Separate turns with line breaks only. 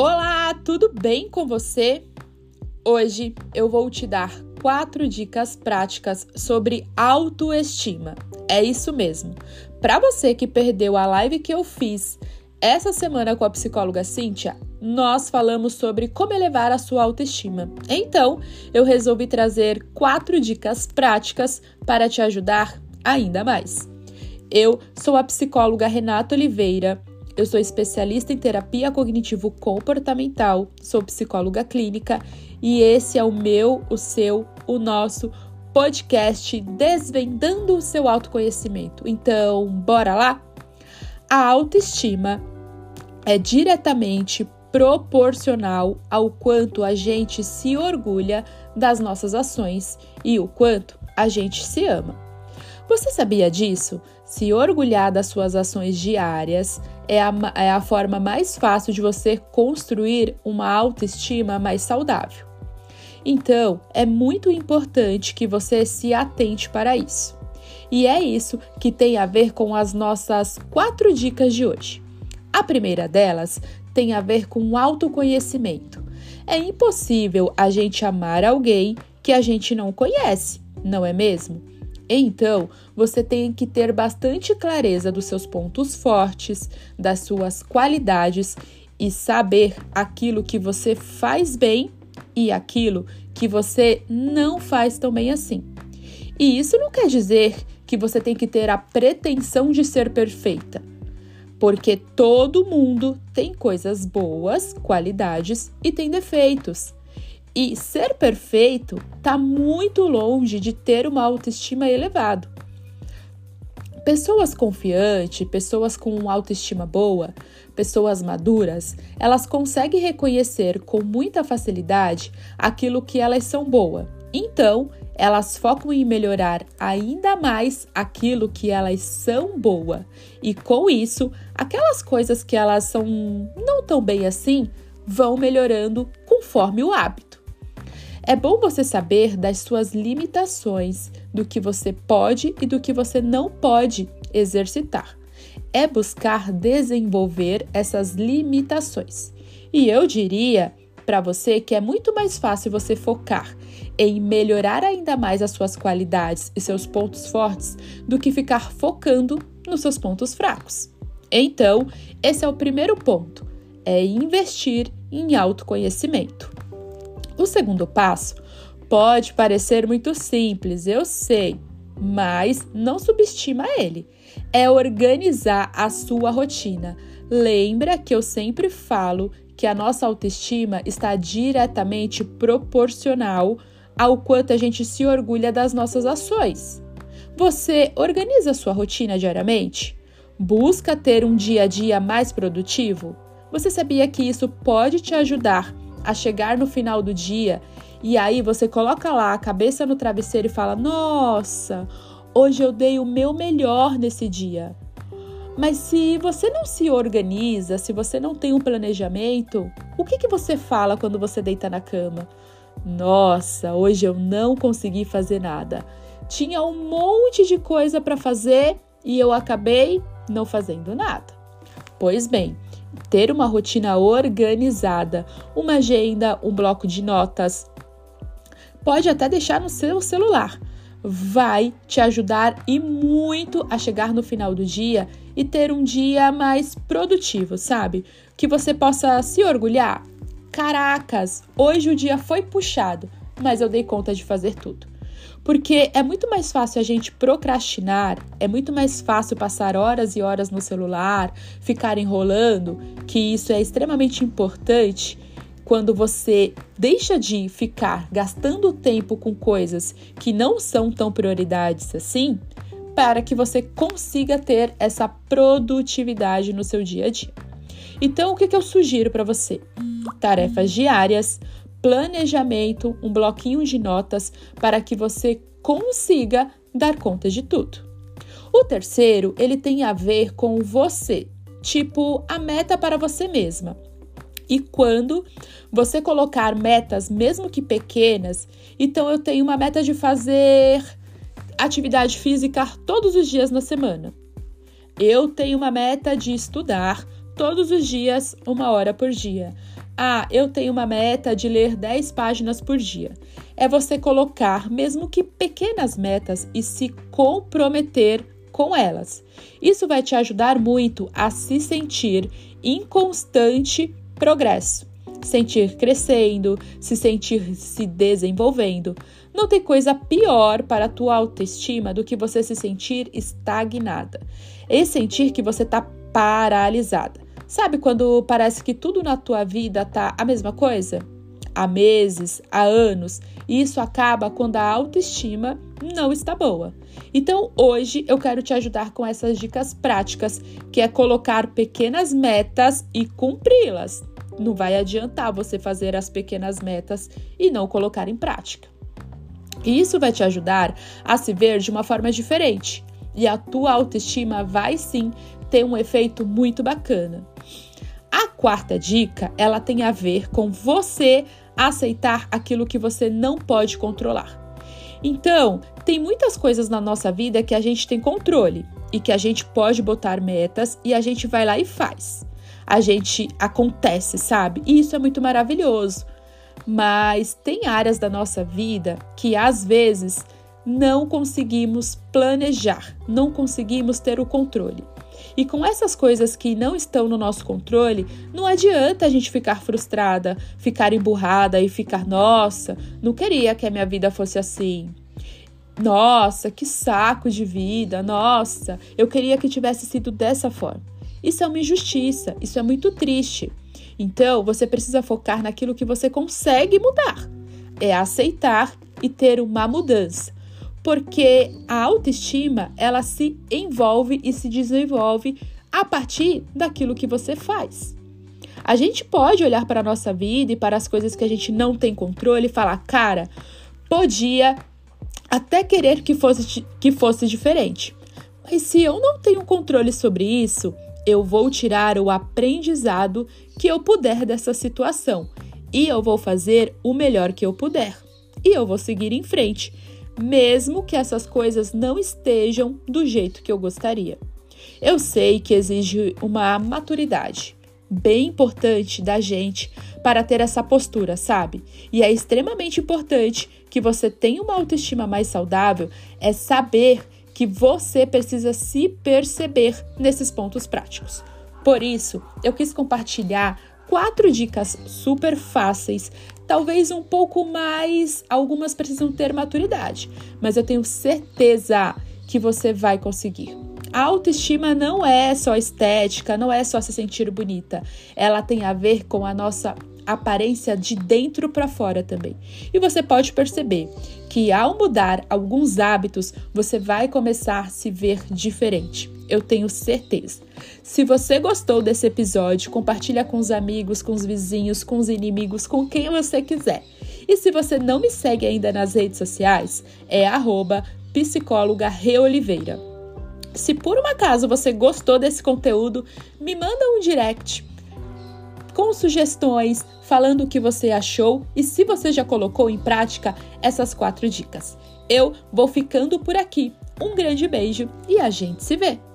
Olá, tudo bem com você? Hoje eu vou te dar quatro dicas práticas sobre autoestima. É isso mesmo. Para você que perdeu a live que eu fiz essa semana com a psicóloga Cíntia, nós falamos sobre como elevar a sua autoestima. Então, eu resolvi trazer quatro dicas práticas para te ajudar ainda mais. Eu sou a psicóloga Renata Oliveira eu sou especialista em terapia cognitivo-comportamental, sou psicóloga clínica e esse é o meu, o seu, o nosso podcast Desvendando o seu autoconhecimento. Então, bora lá? A autoestima é diretamente proporcional ao quanto a gente se orgulha das nossas ações e o quanto a gente se ama. Você sabia disso? Se orgulhar das suas ações diárias é a, é a forma mais fácil de você construir uma autoestima mais saudável. Então, é muito importante que você se atente para isso. E é isso que tem a ver com as nossas quatro dicas de hoje. A primeira delas tem a ver com autoconhecimento. É impossível a gente amar alguém que a gente não conhece, não é mesmo? Então, você tem que ter bastante clareza dos seus pontos fortes, das suas qualidades e saber aquilo que você faz bem e aquilo que você não faz tão bem assim. E isso não quer dizer que você tem que ter a pretensão de ser perfeita, porque todo mundo tem coisas boas, qualidades e tem defeitos. E ser perfeito está muito longe de ter uma autoestima elevada. Pessoas confiantes, pessoas com autoestima boa, pessoas maduras, elas conseguem reconhecer com muita facilidade aquilo que elas são boas. Então, elas focam em melhorar ainda mais aquilo que elas são boa. E com isso, aquelas coisas que elas são não tão bem assim vão melhorando conforme o hábito. É bom você saber das suas limitações, do que você pode e do que você não pode exercitar. É buscar desenvolver essas limitações. E eu diria para você que é muito mais fácil você focar em melhorar ainda mais as suas qualidades e seus pontos fortes do que ficar focando nos seus pontos fracos. Então, esse é o primeiro ponto: é investir em autoconhecimento. O segundo passo pode parecer muito simples, eu sei, mas não subestima ele. É organizar a sua rotina. Lembra que eu sempre falo que a nossa autoestima está diretamente proporcional ao quanto a gente se orgulha das nossas ações. Você organiza sua rotina diariamente? Busca ter um dia a dia mais produtivo? Você sabia que isso pode te ajudar a chegar no final do dia e aí você coloca lá a cabeça no travesseiro e fala: Nossa, hoje eu dei o meu melhor nesse dia. Mas se você não se organiza, se você não tem um planejamento, o que, que você fala quando você deita na cama? Nossa, hoje eu não consegui fazer nada. Tinha um monte de coisa para fazer e eu acabei não fazendo nada. Pois bem, ter uma rotina organizada, uma agenda, um bloco de notas. Pode até deixar no seu celular. Vai te ajudar e muito a chegar no final do dia e ter um dia mais produtivo, sabe? Que você possa se orgulhar. Caracas, hoje o dia foi puxado, mas eu dei conta de fazer tudo. Porque é muito mais fácil a gente procrastinar, é muito mais fácil passar horas e horas no celular, ficar enrolando, que isso é extremamente importante quando você deixa de ficar gastando tempo com coisas que não são tão prioridades assim, para que você consiga ter essa produtividade no seu dia a dia. Então, o que, que eu sugiro para você? Tarefas diárias, planejamento, um bloquinho de notas para que você consiga dar conta de tudo. O terceiro, ele tem a ver com você, tipo a meta para você mesma. E quando você colocar metas, mesmo que pequenas, então eu tenho uma meta de fazer atividade física todos os dias na semana. Eu tenho uma meta de estudar todos os dias, uma hora por dia. Ah, eu tenho uma meta de ler 10 páginas por dia. É você colocar, mesmo que pequenas metas, e se comprometer com elas. Isso vai te ajudar muito a se sentir em constante progresso, sentir crescendo, se sentir se desenvolvendo. Não tem coisa pior para a tua autoestima do que você se sentir estagnada e sentir que você está paralisada. Sabe quando parece que tudo na tua vida tá a mesma coisa? Há meses, há anos, e isso acaba quando a autoestima não está boa. Então, hoje eu quero te ajudar com essas dicas práticas, que é colocar pequenas metas e cumpri-las. Não vai adiantar você fazer as pequenas metas e não colocar em prática. E isso vai te ajudar a se ver de uma forma diferente. E a tua autoestima vai sim ter um efeito muito bacana. A quarta dica, ela tem a ver com você aceitar aquilo que você não pode controlar. Então, tem muitas coisas na nossa vida que a gente tem controle e que a gente pode botar metas e a gente vai lá e faz. A gente acontece, sabe? E isso é muito maravilhoso. Mas tem áreas da nossa vida que às vezes não conseguimos planejar, não conseguimos ter o controle. E com essas coisas que não estão no nosso controle, não adianta a gente ficar frustrada, ficar emburrada e ficar, nossa, não queria que a minha vida fosse assim. Nossa, que saco de vida. Nossa, eu queria que tivesse sido dessa forma. Isso é uma injustiça, isso é muito triste. Então, você precisa focar naquilo que você consegue mudar. É aceitar e ter uma mudança porque a autoestima ela se envolve e se desenvolve a partir daquilo que você faz. A gente pode olhar para a nossa vida e para as coisas que a gente não tem controle e falar, cara, podia até querer que fosse, que fosse diferente. Mas se eu não tenho controle sobre isso, eu vou tirar o aprendizado que eu puder dessa situação e eu vou fazer o melhor que eu puder. E eu vou seguir em frente mesmo que essas coisas não estejam do jeito que eu gostaria. Eu sei que exige uma maturidade bem importante da gente para ter essa postura, sabe? E é extremamente importante que você tenha uma autoestima mais saudável, é saber que você precisa se perceber nesses pontos práticos. Por isso, eu quis compartilhar quatro dicas super fáceis talvez um pouco mais, algumas precisam ter maturidade, mas eu tenho certeza que você vai conseguir. A autoestima não é só estética, não é só se sentir bonita. Ela tem a ver com a nossa aparência de dentro para fora também. E você pode perceber que ao mudar alguns hábitos, você vai começar a se ver diferente. Eu tenho certeza. Se você gostou desse episódio, compartilha com os amigos, com os vizinhos, com os inimigos, com quem você quiser. E se você não me segue ainda nas redes sociais, é arroba psicóloga Reoliveira. Se por um acaso você gostou desse conteúdo, me manda um direct com sugestões, falando o que você achou e se você já colocou em prática essas quatro dicas. Eu vou ficando por aqui. Um grande beijo e a gente se vê!